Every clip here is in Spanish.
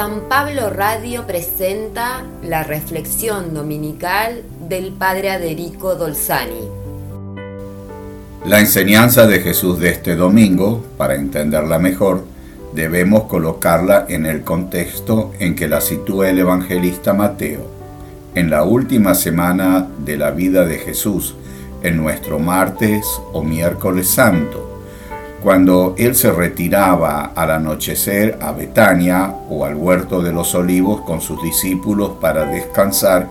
San Pablo Radio presenta la reflexión dominical del Padre Aderico Dolzani. La enseñanza de Jesús de este domingo, para entenderla mejor, debemos colocarla en el contexto en que la sitúa el evangelista Mateo, en la última semana de la vida de Jesús, en nuestro martes o miércoles santo cuando él se retiraba al anochecer a Betania o al huerto de los olivos con sus discípulos para descansar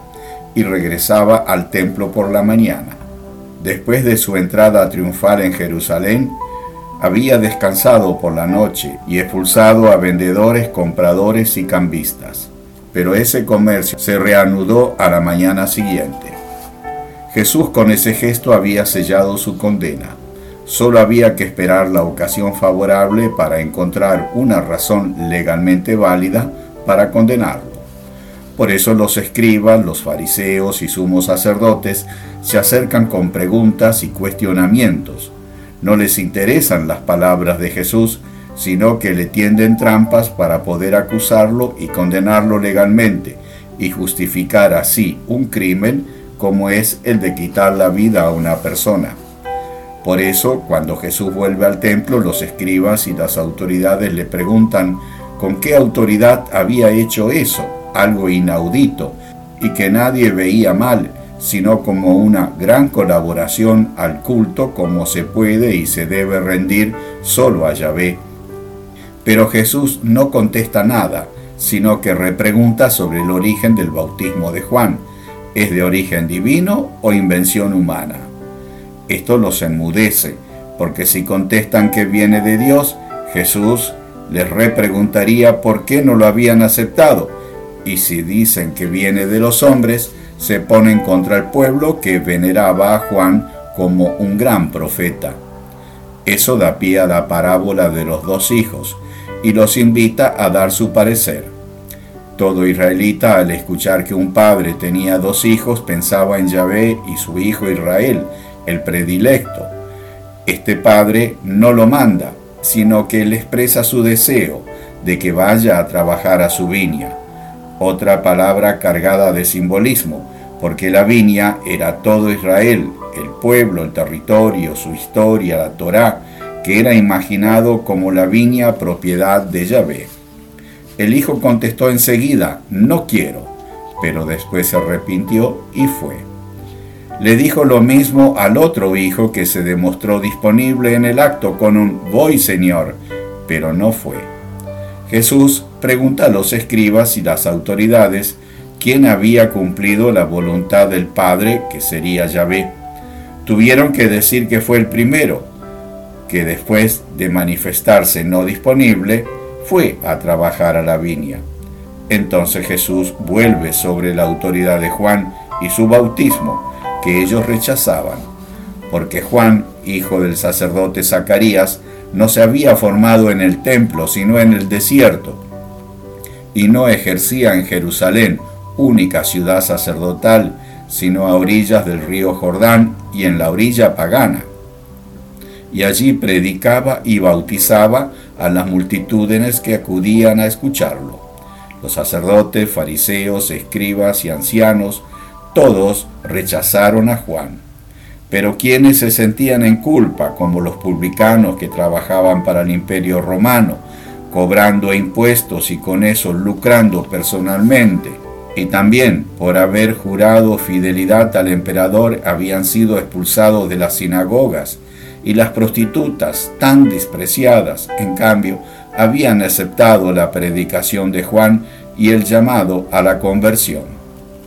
y regresaba al templo por la mañana. Después de su entrada triunfal en Jerusalén, había descansado por la noche y expulsado a vendedores, compradores y cambistas. Pero ese comercio se reanudó a la mañana siguiente. Jesús con ese gesto había sellado su condena Solo había que esperar la ocasión favorable para encontrar una razón legalmente válida para condenarlo. Por eso los escribas, los fariseos y sumos sacerdotes se acercan con preguntas y cuestionamientos. No les interesan las palabras de Jesús, sino que le tienden trampas para poder acusarlo y condenarlo legalmente y justificar así un crimen como es el de quitar la vida a una persona. Por eso, cuando Jesús vuelve al templo, los escribas y las autoridades le preguntan con qué autoridad había hecho eso, algo inaudito, y que nadie veía mal, sino como una gran colaboración al culto como se puede y se debe rendir solo a Yahvé. Pero Jesús no contesta nada, sino que repregunta sobre el origen del bautismo de Juan. ¿Es de origen divino o invención humana? Esto los enmudece, porque si contestan que viene de Dios, Jesús les repreguntaría por qué no lo habían aceptado, y si dicen que viene de los hombres, se ponen contra el pueblo que veneraba a Juan como un gran profeta. Eso da pie a la parábola de los dos hijos y los invita a dar su parecer. Todo israelita al escuchar que un padre tenía dos hijos pensaba en Yahvé y su hijo Israel, el predilecto. Este padre no lo manda, sino que le expresa su deseo de que vaya a trabajar a su viña. Otra palabra cargada de simbolismo, porque la viña era todo Israel, el pueblo, el territorio, su historia, la Torá, que era imaginado como la viña propiedad de Yahvé. El hijo contestó enseguida, no quiero, pero después se arrepintió y fue le dijo lo mismo al otro hijo que se demostró disponible en el acto con un voy señor, pero no fue. Jesús pregunta a los escribas y las autoridades quién había cumplido la voluntad del Padre, que sería Yahvé. Tuvieron que decir que fue el primero, que después de manifestarse no disponible, fue a trabajar a la viña. Entonces Jesús vuelve sobre la autoridad de Juan y su bautismo, que ellos rechazaban, porque Juan, hijo del sacerdote Zacarías, no se había formado en el templo, sino en el desierto, y no ejercía en Jerusalén, única ciudad sacerdotal, sino a orillas del río Jordán y en la orilla pagana. Y allí predicaba y bautizaba a las multitudes que acudían a escucharlo. Los sacerdotes, fariseos, escribas y ancianos todos rechazaron a Juan. Pero quienes se sentían en culpa, como los publicanos que trabajaban para el imperio romano, cobrando impuestos y con eso lucrando personalmente, y también por haber jurado fidelidad al emperador habían sido expulsados de las sinagogas, y las prostitutas, tan despreciadas, en cambio, habían aceptado la predicación de Juan y el llamado a la conversión.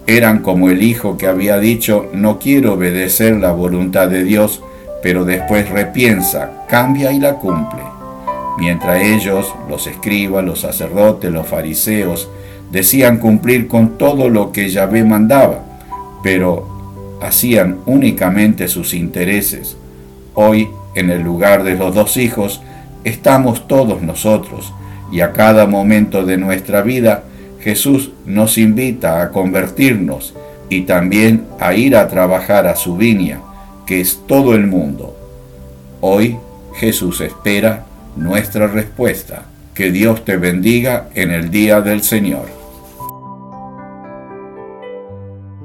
Eran como el hijo que había dicho, no quiero obedecer la voluntad de Dios, pero después repiensa, cambia y la cumple. Mientras ellos, los escribas, los sacerdotes, los fariseos, decían cumplir con todo lo que Yahvé mandaba, pero hacían únicamente sus intereses. Hoy, en el lugar de los dos hijos, estamos todos nosotros, y a cada momento de nuestra vida Jesús nos invita a convertirnos y también a ir a trabajar a su viña, que es todo el mundo. Hoy Jesús espera nuestra respuesta. Que Dios te bendiga en el día del Señor.